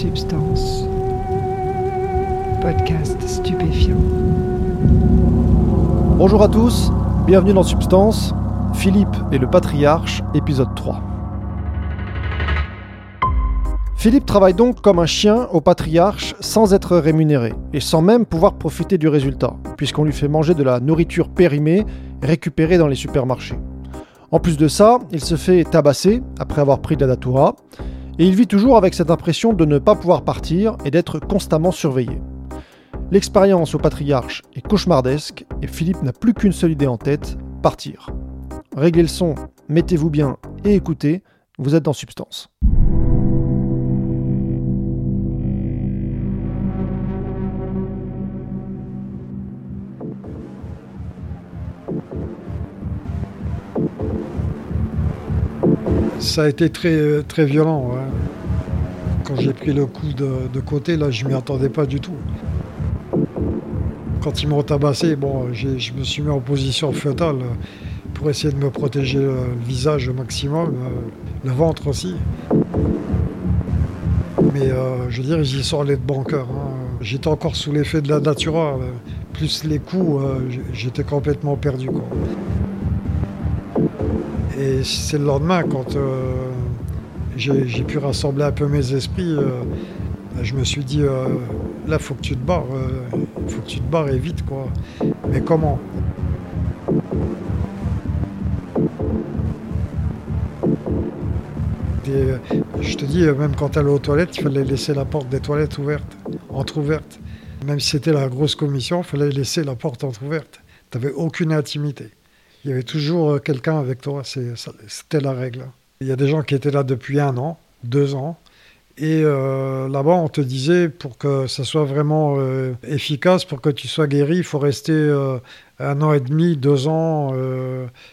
Substance. Podcast stupéfiant. Bonjour à tous, bienvenue dans Substance, Philippe et le patriarche, épisode 3. Philippe travaille donc comme un chien au patriarche sans être rémunéré et sans même pouvoir profiter du résultat, puisqu'on lui fait manger de la nourriture périmée récupérée dans les supermarchés. En plus de ça, il se fait tabasser après avoir pris de la datura, et il vit toujours avec cette impression de ne pas pouvoir partir et d'être constamment surveillé. L'expérience au patriarche est cauchemardesque et Philippe n'a plus qu'une seule idée en tête, partir. Réglez le son, mettez-vous bien et écoutez, vous êtes dans Substance. Ça a été très, très violent. Quand j'ai pris le coup de, de côté, là, je m'y attendais pas du tout. Quand ils m'ont tabassé, bon, je me suis mis en position fœtale pour essayer de me protéger le visage au maximum, euh, le ventre aussi. Mais euh, je veux dire, j'y suis allé de bon cœur. hein. J'étais encore sous l'effet de la natura, euh, plus les coups, j'étais complètement perdu. Et c'est le lendemain, quand euh, j'ai pu rassembler un peu mes esprits, euh, je me suis dit, euh, là, faut que tu te barres, il faut que tu te barres et vite, quoi. Mais comment? Euh, Je te dis, euh, même quand est aux toilettes, il fallait laisser la porte des toilettes ouverte, entrouverte. Même si c'était la grosse commission, il fallait laisser la porte entrouverte. Tu n'avais aucune intimité. Il y avait toujours euh, quelqu'un avec toi, c'était la règle. Il y a des gens qui étaient là depuis un an, deux ans, et euh, là-bas on te disait pour que ça soit vraiment euh, efficace, pour que tu sois guéri, il faut rester un an et demi, deux ans,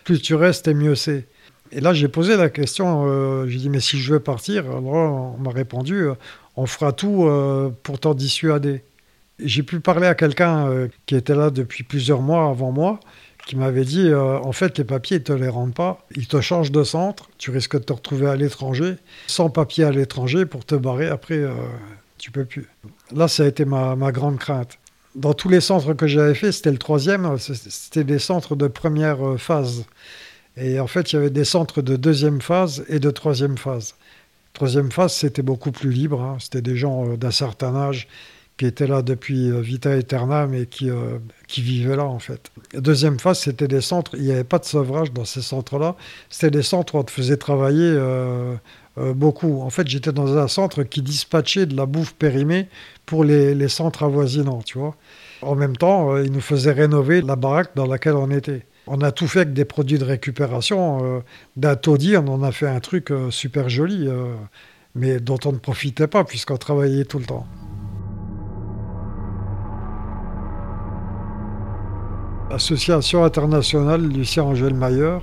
plus tu restes et mieux c'est. Et là j'ai posé la question, j'ai dit mais si je veux partir, alors on m'a répondu, on fera tout pour t'en dissuader. J'ai pu parler à quelqu'un qui était là depuis plusieurs mois avant moi, qui m'avait dit euh, en fait les papiers ils te les rendent pas, ils te changent de centre, tu risques de te retrouver à l'étranger, sans papier à l'étranger pour te barrer après euh, tu peux plus. Là ça a été ma, ma grande crainte. Dans tous les centres que j'avais fait, c'était le troisième, c'était des centres de première euh, phase. Et en fait, il y avait des centres de deuxième phase et de troisième phase. Troisième phase, c'était beaucoup plus libre. hein. C'était des gens euh, d'un certain âge qui étaient là depuis euh, vita aeternam et qui, euh, qui vivaient là, en fait. Deuxième phase, c'était des centres, il n'y avait pas de sevrage dans ces centres-là. C'était des centres où on te faisait travailler euh, euh, beaucoup. En fait, j'étais dans un centre qui dispatchait de la bouffe périmée pour les, les centres avoisinants, tu vois. En même temps, ils nous faisaient rénover la baraque dans laquelle on était. On a tout fait avec des produits de récupération. D'un taudis, on en a fait un truc super joli, mais dont on ne profitait pas puisqu'on travaillait tout le temps. Association internationale Lucien Angèle Mailleur.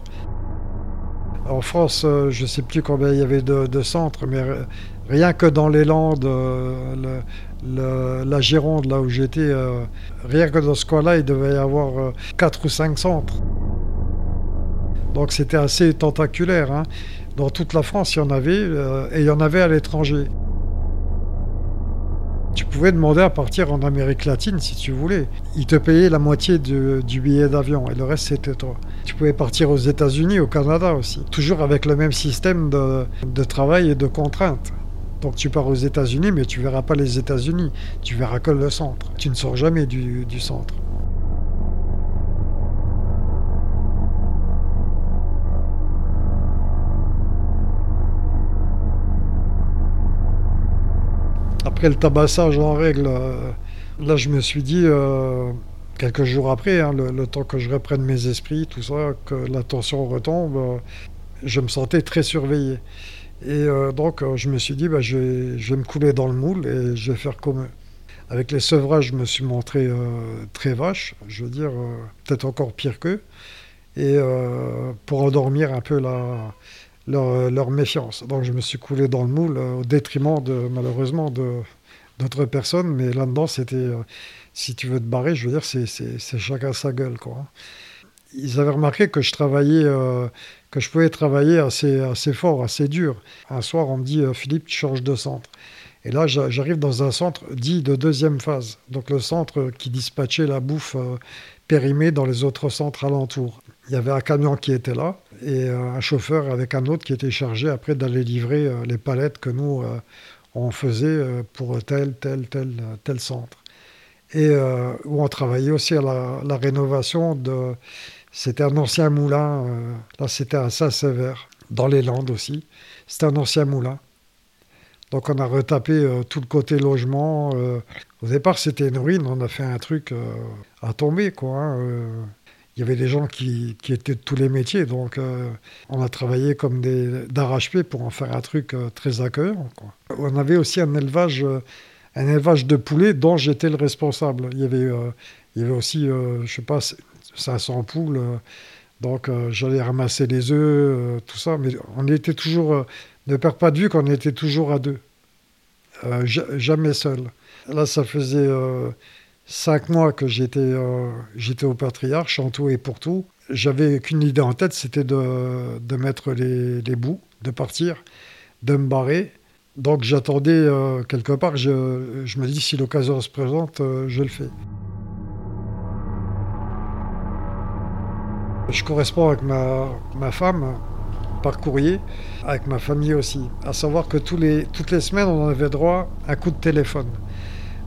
En France, euh, je ne sais plus combien il y avait de, centres, mais rien que dans les Landes, euh, la Gironde, là où j'étais, euh, rien que dans ce coin-là, il devait y avoir euh, quatre ou cinq centres. Donc c'était assez tentaculaire. hein. Dans toute la France, il y en avait, et il y en avait à l'étranger. Pouvais demander à partir en Amérique latine si tu voulais. Ils te payaient la moitié du, billet d'avion et le reste c'était toi. Tu pouvais partir aux États-Unis, au Canada aussi. Toujours avec le même système de, travail et de contraintes. Donc tu pars aux États-Unis, mais tu verras pas les États-Unis. Tu verras que le centre. Tu ne sors jamais du centre. Après tabassage en règle, euh, là je me suis dit, euh, quelques jours après, hein, le, temps que je reprenne mes esprits, tout ça, que la tension retombe, euh, je me sentais très surveillé. Et donc je me suis dit, bah, je, vais, me couler dans le moule et je vais faire comme eux. Avec les sevrages, je me suis montré très vache, je veux dire, peut-être encore pire qu'eux, et pour endormir un peu la, leur, leur méfiance. Donc je me suis coulé dans le moule euh, au détriment de malheureusement d'autres personnes, mais là-dedans c'était euh, si tu veux te barrer, je veux dire c'est chacun sa gueule quoi. Ils avaient remarqué que je travaillais euh, que je pouvais travailler assez assez fort, assez dur. Un soir on me dit euh, Philippe tu changes de centre. Et là, j'arrive dans un centre dit de deuxième phase. Donc le centre qui dispatchait la bouffe euh, périmée dans les autres centres alentours. Il y avait un camion qui était là et euh, un chauffeur avec un autre qui était chargé après d'aller livrer euh, les palettes que nous, on faisait pour tel, tel, tel, tel centre. Et où on travaillait aussi à la, rénovation de... C'était un ancien moulin, là c'était à Saint-Sévère, dans les Landes aussi. C'était un ancien moulin. Donc on a retapé euh, tout le côté logement. Euh. au départ, c'était une ruine. On a fait un truc euh, à tomber, quoi. Hein, il y avait des gens qui, étaient de tous les métiers, donc on a travaillé comme des d'arrache-pied pour en faire un truc très accueillant. On avait aussi un élevage, un élevage de poulets dont j'étais le responsable. Il y avait, il y avait aussi, je sais pas, 500 poules. donc j'allais ramasser les œufs, tout ça, mais on était toujours ne perds pas de vue qu'on était toujours à deux, euh, jamais seul. Là, ça faisait euh, cinq mois que j'étais euh, j'étais au patriarche, en tout et pour tout. J'avais qu'une idée en tête, c'était de, mettre les, bouts, de partir, de me barrer. Donc j'attendais quelque part, je, me dis si l'occasion se présente, je le fais. Je corresponds avec ma, ma femme, par courrier, avec ma famille aussi. À savoir que toutes les semaines, on avait droit à un coup de téléphone.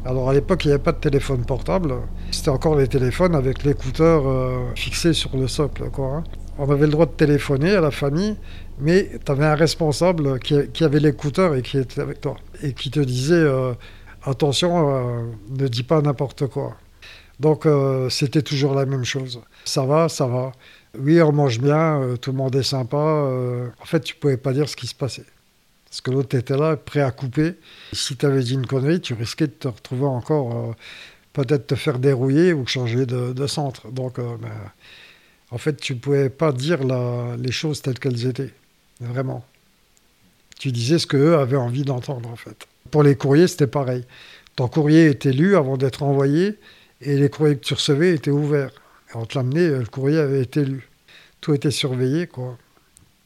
Alors à l'époque, il n'y avait pas de téléphone portable. C'était encore les téléphones avec l'écouteur euh, fixé sur le socle. Quoi, hein. On avait le droit de téléphoner à la famille, mais tu avais un responsable qui, avait l'écouteur et qui était avec toi. Et qui te disait euh, attention, euh, ne dis pas n'importe quoi. Donc c'était toujours la même chose. Ça va, ça va oui, on mange bien, tout le monde est sympa. En fait, tu pouvais pas dire ce qui se passait. Parce que l'autre était là, prêt à couper. Si tu avais dit une connerie, tu risquais de te retrouver encore, euh, peut-être te faire dérouiller ou changer de, centre. Donc, ben, en fait, tu pouvais pas dire les choses telles qu'elles étaient. Vraiment. Tu disais ce qu'eux avaient envie d'entendre, en fait. Pour les courriers, c'était pareil. Ton courrier était lu avant d'être envoyé et les courriers que tu recevais étaient ouverts. On te l'amenait, le courrier avait été lu. Tout était surveillé, quoi.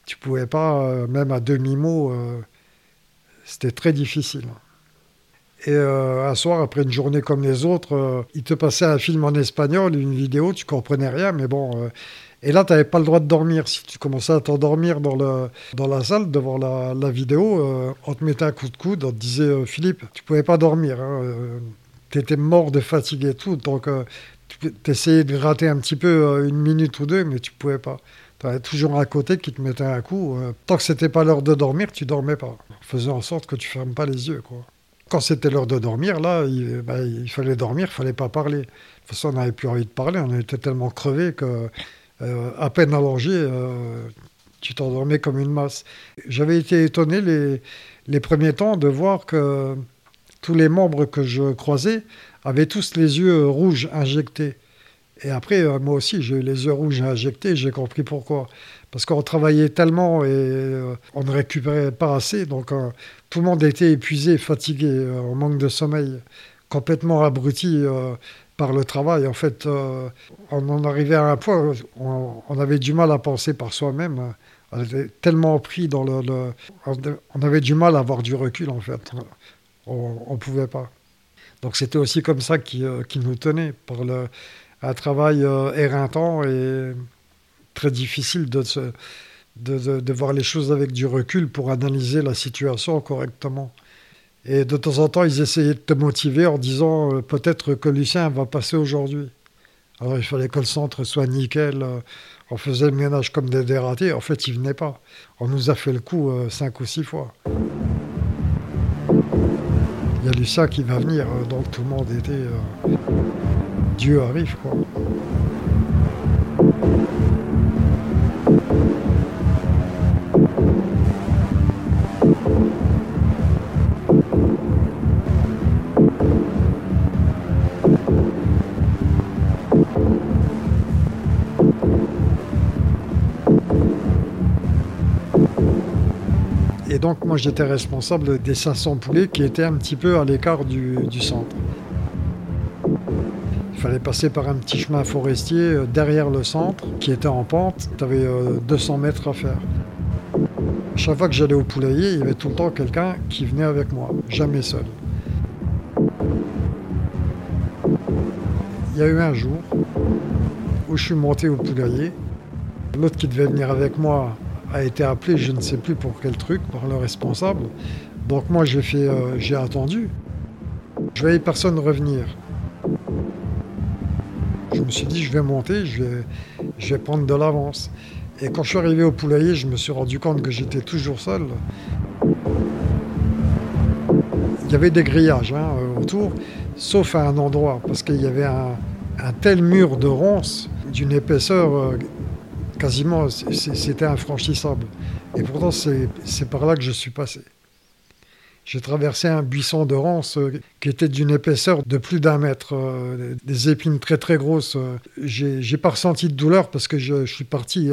Tu pouvais pas, euh, même à demi-mot, euh, c'était très difficile. Et euh, un soir, après une journée comme les autres, il te passait un film en espagnol, une vidéo, tu comprenais rien, mais bon. et là, tu n'avais pas le droit de dormir. Si tu commençais à t'endormir dans, dans la salle devant la, la vidéo, on te mettait un coup de coude, on te disait Philippe, tu pouvais pas dormir. Hein, tu étais mort de fatigue et tout. Donc, tu essayais de gratter un petit peu euh, une minute ou deux, mais tu pouvais pas. Tu toujours un côté qui te mettait un coup. Euh. Tant que c'était pas l'heure de dormir, tu dormais pas. Faisant en sorte que tu fermes pas les yeux. Quoi. Quand c'était l'heure de dormir, là, il, bah, fallait dormir, il fallait pas parler. De toute façon, on n'avait plus envie de parler. On était tellement crevés que, euh, à peine allongé, tu t'endormais comme une masse. J'avais été étonné les premiers temps de voir que tous les membres que je croisais avaient tous les yeux rouges injectés. Et après, euh, moi aussi, j'ai eu les yeux rouges injectés, j'ai compris pourquoi. Parce qu'on travaillait tellement et euh, on ne récupérait pas assez, donc euh, tout le monde était épuisé, fatigué, en manque de sommeil, complètement abruti par le travail. En fait, on en arrivait à un point où on, avait du mal à penser par soi-même. On était tellement pris dans le, On avait du mal à avoir du recul, en fait. On ne pouvait pas. Donc c'était aussi comme ça qui, euh, nous tenait, par le, un travail euh, éreintant et très difficile de, de, voir les choses avec du recul pour analyser la situation correctement. Et de temps en temps, ils essayaient de te motiver en disant euh, peut-être que Lucien va passer aujourd'hui. Alors il fallait que le centre soit nickel. on faisait le ménage comme des dératés. En fait, il venait pas. On nous a fait le coup cinq ou six fois il y a Lucien qui va venir, euh, donc tout le monde était. Dieu arrive, quoi. donc, moi, j'étais responsable des 500 poulets qui étaient un petit peu à l'écart du, centre. Il fallait passer par un petit chemin forestier euh, derrière le centre qui était en pente. Tu avais 200 mètres à faire. Chaque fois que j'allais au poulailler, il y avait tout le temps quelqu'un qui venait avec moi, jamais seul. Il y a eu un jour où je suis monté au poulailler. L'autre qui devait venir avec moi a été appelé, je ne sais plus pour quel truc, par le responsable. Donc moi j'ai fait, euh, j'ai attendu. Je voyais personne revenir. Je me suis dit je vais monter, je vais, prendre de l'avance. Et quand je suis arrivé au poulailler, je me suis rendu compte que j'étais toujours seul. Il y avait des grillages hein, autour, sauf à un endroit, parce qu'il y avait un, un tel mur de ronces d'une épaisseur euh, quasiment, c'était infranchissable. Et pourtant, c'est par là que je suis passé. J'ai traversé un buisson de ronces euh, qui était d'une épaisseur de plus d'un mètre, euh, des épines très très grosses. J'ai pas ressenti de douleur parce que je, suis parti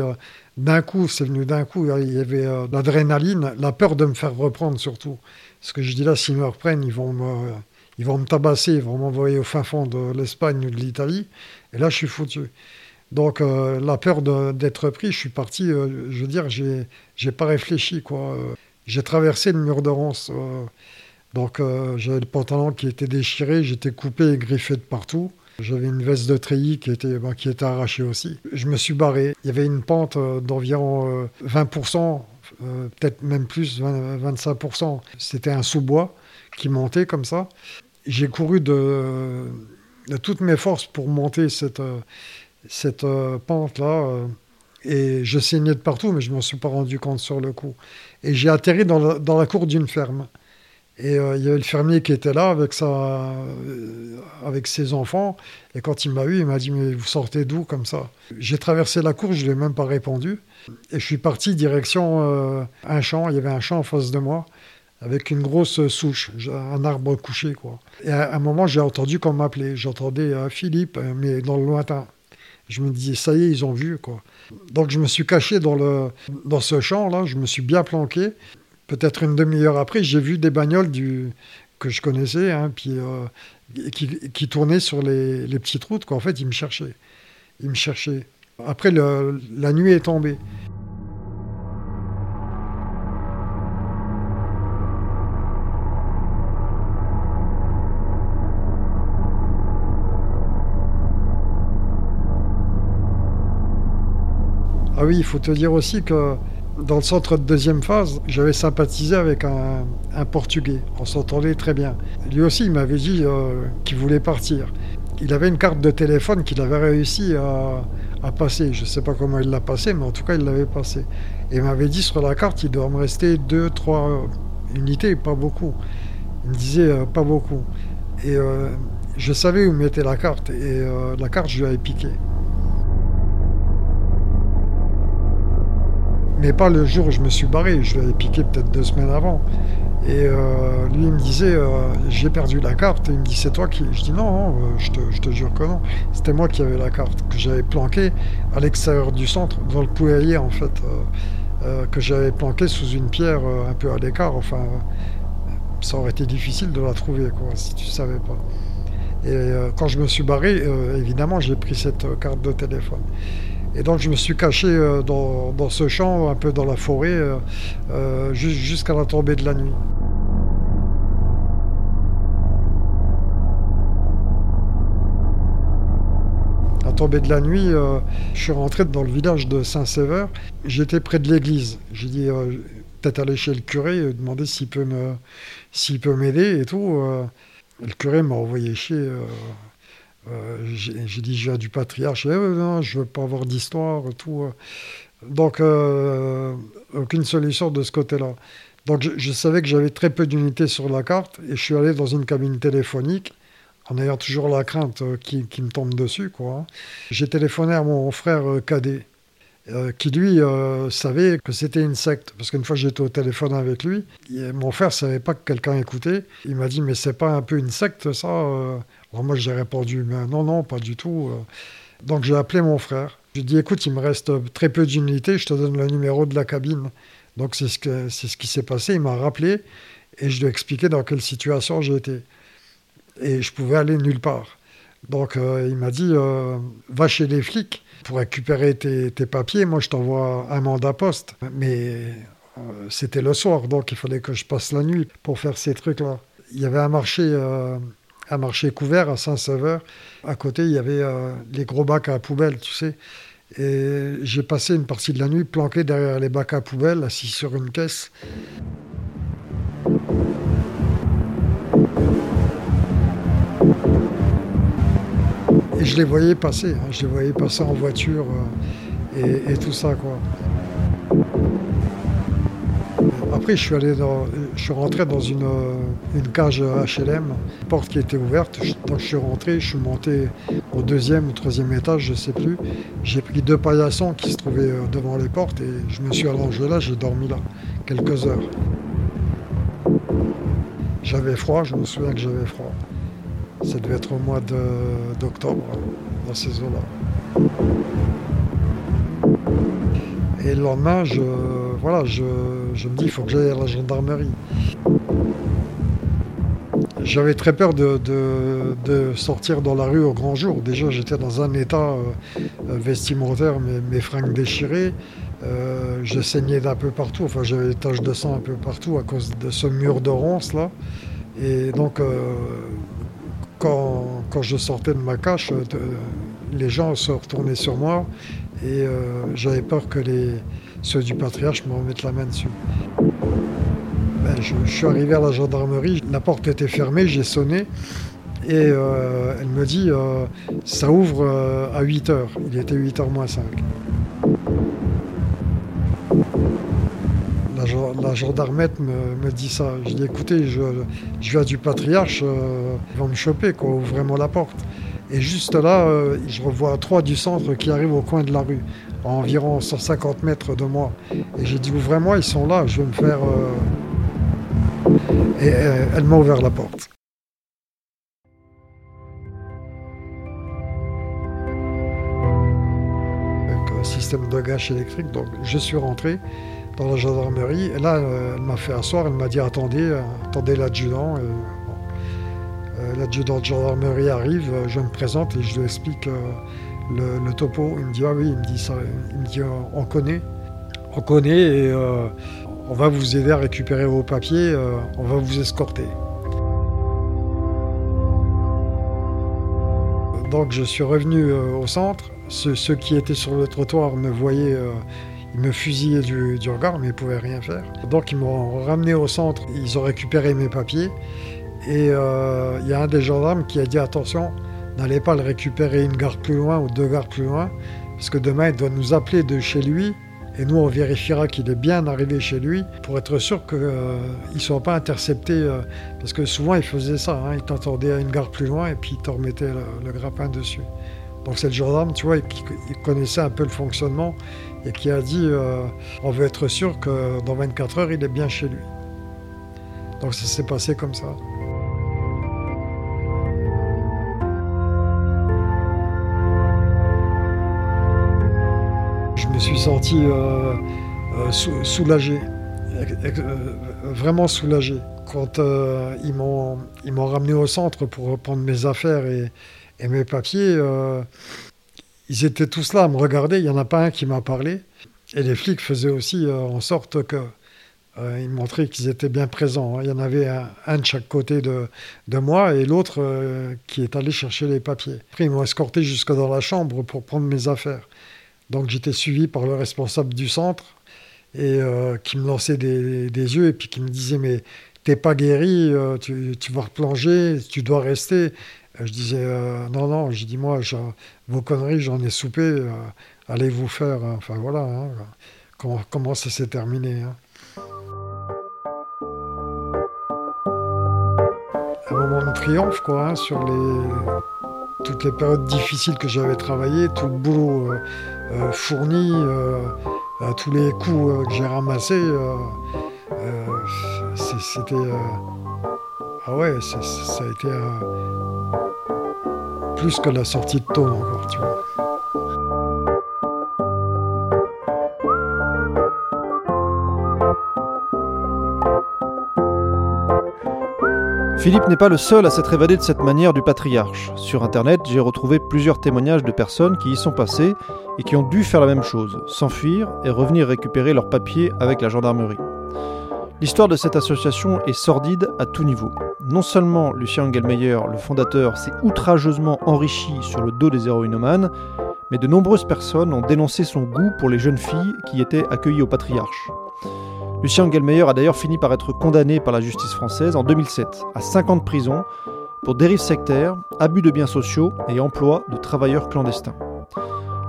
d'un coup, c'est venu d'un coup. Il y avait l'adrénaline, la peur de me faire reprendre surtout. Ce que je dis là, s'ils me reprennent, ils vont me, ils vont me tabasser, ils vont m'envoyer au fin fond de l'Espagne ou de l'Italie. Et là, je suis foutu. Donc, euh, la peur d'être pris, je suis parti, euh, je veux dire, j'ai, j'ai pas réfléchi, quoi. J'ai traversé le mur de Rance. Euh. donc, j'avais le pantalon qui était déchiré, j'étais coupé et griffé de partout. J'avais une veste de treillis qui était, bah, qui était arrachée aussi. Je me suis barré. Il y avait une pente d'environ 20%, peut-être même plus, 25%. C'était un sous-bois qui montait comme ça j'ai couru de, toutes mes forces pour monter cette, cette euh, pente-là. Euh, et je saignais de partout, mais je ne m'en suis pas rendu compte sur le coup. Et j'ai atterri dans la, cour d'une ferme. Et euh, il y avait le fermier qui était là avec, sa, avec ses enfants. Et quand il m'a vu, il m'a dit Mais vous sortez d'où comme ça? J'ai traversé la cour, je ne lui ai même pas répondu. Et je suis parti direction un champ. Il y avait un champ en face de moi avec une grosse souche, un arbre couché. Et à un moment, j'ai entendu qu'on m'appelait. J'entendais euh, Philippe, euh, mais dans le lointain. Je me disais, ça y est, ils ont vu. Quoi. Donc je me suis caché dans, le, dans ce champ-là, je me suis bien planqué. Peut-être une demi-heure après, j'ai vu des bagnoles que je connaissais, hein, puis, euh, qui, tournaient sur les, les petites routes. Quoi. En fait, ils me cherchaient. Ils me cherchaient. Après, la nuit est tombée. Ah oui, il faut te dire aussi que dans le centre de deuxième phase, j'avais sympathisé avec un, Portugais. On s'entendait très bien. Lui aussi, il m'avait dit euh, qu'il voulait partir. Il avait une carte de téléphone qu'il avait réussi à, passer. Je ne sais pas comment il l'a passé, mais en tout cas, il l'avait passé. Et il m'avait dit sur la carte, il doit me rester deux, trois unités, pas beaucoup. Il me disait euh, pas beaucoup. Et euh, je savais où mettait la carte. Et la carte, je lui avais piqué. Mais pas le jour où je me suis barré. Je l'avais piqué peut-être deux semaines avant. Et euh, lui, il me disait, euh, j'ai perdu la carte. Il me dit, c'est toi qui. Je dis, non, euh, je, te, jure que non. C'était moi qui avais la carte, que j'avais planquée à l'extérieur du centre, dans le poulailler, en fait, que j'avais planquée sous une pierre un peu à l'écart. Enfin, ça aurait été difficile de la trouver, quoi, si tu savais pas. Et quand je me suis barré, évidemment, j'ai pris cette carte de téléphone. Et donc je me suis caché euh, dans, ce champ, un peu dans la forêt, euh, euh, jusqu'à la tombée de la nuit. la tombée de la nuit, je suis rentré dans le village de Saint-Séver. J'étais près de l'église. J'ai dit peut-être aller chez le curé, demander s'il peut m'aider et tout. le curé m'a envoyé chier euh, j'ai dit, j'ai du patriarche. je non, je veux pas avoir d'histoire, tout. Euh. Donc, euh, aucune solution de ce côté-là. Donc, je, savais que j'avais très peu d'unités sur la carte et je suis allé dans une cabine téléphonique en ayant toujours la crainte qui, me tombe dessus. Quoi. J'ai téléphoné à mon frère cadet. qui lui savait que c'était une secte. Parce qu'une fois j'étais au téléphone avec lui, mon frère savait pas que quelqu'un écoutait. Il m'a dit mais c'est pas un peu une secte ça alors moi, j'ai répondu, non, non, pas du tout. Euh. Donc j'ai appelé mon frère. J'ai dit, écoute, il me reste très peu d'unités, je te donne le numéro de la cabine. Donc c'est ce, c'est ce qui s'est passé. Il m'a rappelé et je lui ai expliqué dans quelle situation j'étais. Et je pouvais aller nulle part. Donc euh, il m'a dit, euh, va chez les flics pour récupérer tes papiers. Moi, je t'envoie un mandat poste. Mais c'était le soir, donc il fallait que je passe la nuit pour faire ces trucs-là. Il y avait un marché, un marché couvert à Saint-Sauveur. À côté, il y avait les gros bacs à poubelle, tu sais. Et j'ai passé une partie de la nuit planqué derrière les bacs à poubelle, assis sur une caisse. Et je les voyais passer, hein. je les voyais passer en voiture euh, et, tout ça. Quoi. Après, je suis, rentré dans une, une cage HLM, porte qui était ouverte. Donc, je suis rentré, je suis monté au deuxième ou troisième étage, je ne sais plus. J'ai pris deux paillassons qui se trouvaient euh, devant les portes et je me suis allongé là, j'ai dormi là quelques heures. J'avais froid, je me souviens que j'avais froid. Ça devait être au mois d'octobre, dans ces eaux-là. Et le lendemain, voilà, je, me dis, il faut que j'aille à la gendarmerie. J'avais très peur de, sortir dans la rue au grand jour. Déjà, j'étais dans un état euh, vestimentaire, mes, fringues déchirées. Euh, je saignais d'un peu partout. Enfin, j'avais des taches de sang un peu partout à cause de ce mur de ronces là. Et donc, euh, quand, je sortais de ma cache, les gens se retournaient sur moi et j'avais peur que les, ceux du patriarche me remettent la main dessus. Ben, je, suis arrivé à la gendarmerie, la porte était fermée, j'ai sonné et euh, elle me dit euh, ça ouvre à 8h. Il était 8h moins 5. La, gendarmette me, dit ça. Je dis écoutez, je, viens du patriarche, ils vont me choper, ouvrez-moi la porte. Et juste là, euh, je revois trois du centre qui arrivent au coin de la rue, à environ 150 mètres de moi. Et j'ai dit, ouvrez-moi, ils sont là, je vais me faire... Euh, et euh, elle m'a ouvert la porte. Avec un système de gâche électrique, donc je suis rentré dans la gendarmerie. Et là, elle m'a fait asseoir, elle m'a dit, attendez, attendez l'adjudant. Euh, l'adjudant de gendarmerie arrive, euh, je me présente et je lui explique euh, le, topo. Il me dit Ah oui, il me dit ça. Il me dit On connaît. On connaît et on va vous aider à récupérer vos papiers, on va vous escorter. Donc je suis revenu au centre. Ceux, qui étaient sur le trottoir me voyaient, ils me fusillaient du, regard, mais ils ne pouvaient rien faire. Donc ils m'ont ramené au centre, ils ont récupéré mes papiers et euh, il y a un des gendarmes qui a dit attention, n'allez pas le récupérer une gare plus loin ou deux gares plus loin, parce que demain il doit nous appeler de chez lui et nous on vérifiera qu'il est bien arrivé chez lui pour être sûr qu'il euh, ne soit pas intercepté. Euh, parce que souvent il faisait ça, hein, il t'entendait à une gare plus loin et puis il te remettait le, grappin dessus. Donc c'est le gendarme, tu vois, qui connaissait un peu le fonctionnement et qui a dit on veut être sûr que dans 24 heures il est bien chez lui. Donc ça s'est passé comme ça. Senti euh, euh, soulagé, euh, vraiment soulagé. Quand ils m'ont ramené au centre pour reprendre mes affaires et, mes papiers, ils étaient tous là à me regarder. Il n'y en a pas un qui m'a parlé. Et les flics faisaient aussi en sorte que ils montraient qu'ils étaient bien présents. Il y en avait un, de chaque côté de, de moi et l'autre qui est allé chercher les papiers. Après, ils m'ont escorté jusque dans la chambre pour prendre mes affaires. Donc j'étais suivi par le responsable du centre euh, qui me lançait des, yeux et puis qui me disait mais t'es pas guéri, euh, tu, vas replonger, tu dois rester. Euh, je disais non non, j'ai dit moi vos conneries j'en ai soupé, allez vous faire. Hein. Enfin voilà hein, comment, comment, ça s'est terminé. Hein. Un moment de triomphe quoi sur les toutes les périodes difficiles que j'avais travaillé, tout le boulot euh, euh, fourni, euh, tous les coups que j'ai ramassés, c'était. ah ouais, ça a été plus que la sortie de tôle encore, tu vois. Philippe n'est pas le seul à s'être évadé de cette manière du patriarche. Sur internet, j'ai retrouvé plusieurs témoignages de personnes qui y sont passées et qui ont dû faire la même chose, s'enfuir et revenir récupérer leurs papiers avec la gendarmerie. L'histoire de cette association est sordide à tout niveau. Non seulement Lucien Engelmeyer, le fondateur, s'est outrageusement enrichi sur le dos des héroïnomanes, mais de nombreuses personnes ont dénoncé son goût pour les jeunes filles qui étaient accueillies au patriarche. Lucien Engelmeyer a d'ailleurs fini par être condamné par la justice française en 2007 à 5 ans de prison pour dérive sectaire, abus de biens sociaux et emploi de travailleurs clandestins.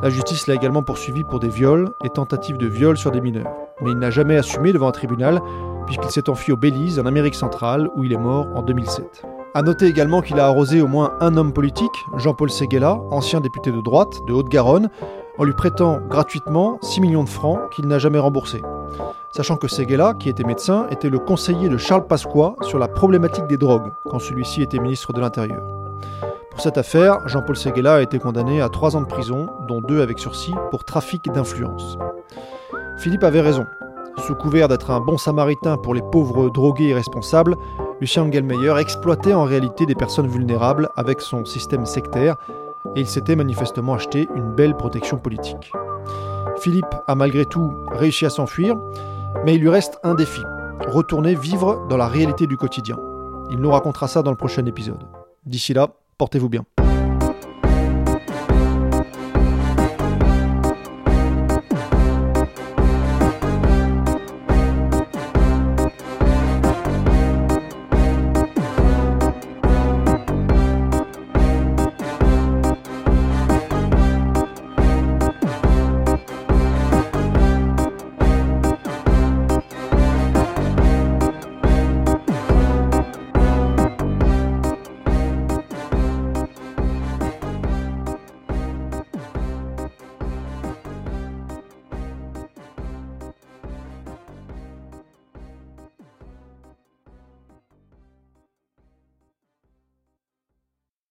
La justice l'a également poursuivi pour des viols et tentatives de viol sur des mineurs. Mais il n'a jamais assumé devant un tribunal puisqu'il s'est enfui au Belize, en Amérique centrale, où il est mort en 2007. A noter également qu'il a arrosé au moins un homme politique, Jean-Paul Séguéla, ancien député de droite de Haute-Garonne, en lui prêtant gratuitement 6 millions de francs qu'il n'a jamais remboursés. Sachant que Séguéla, qui était médecin, était le conseiller de Charles Pasqua sur la problématique des drogues, quand celui-ci était ministre de l'Intérieur. Pour cette affaire, Jean-Paul Séguéla a été condamné à 3 ans de prison, dont 2 avec sursis, pour trafic d'influence. Philippe avait raison. Sous couvert d'être un bon samaritain pour les pauvres drogués irresponsables, Lucien Engelmeyer exploitait en réalité des personnes vulnérables avec son système sectaire et il s'était manifestement acheté une belle protection politique. Philippe a malgré tout réussi à s'enfuir, mais il lui reste un défi, retourner vivre dans la réalité du quotidien. Il nous racontera ça dans le prochain épisode. D'ici là, portez-vous bien.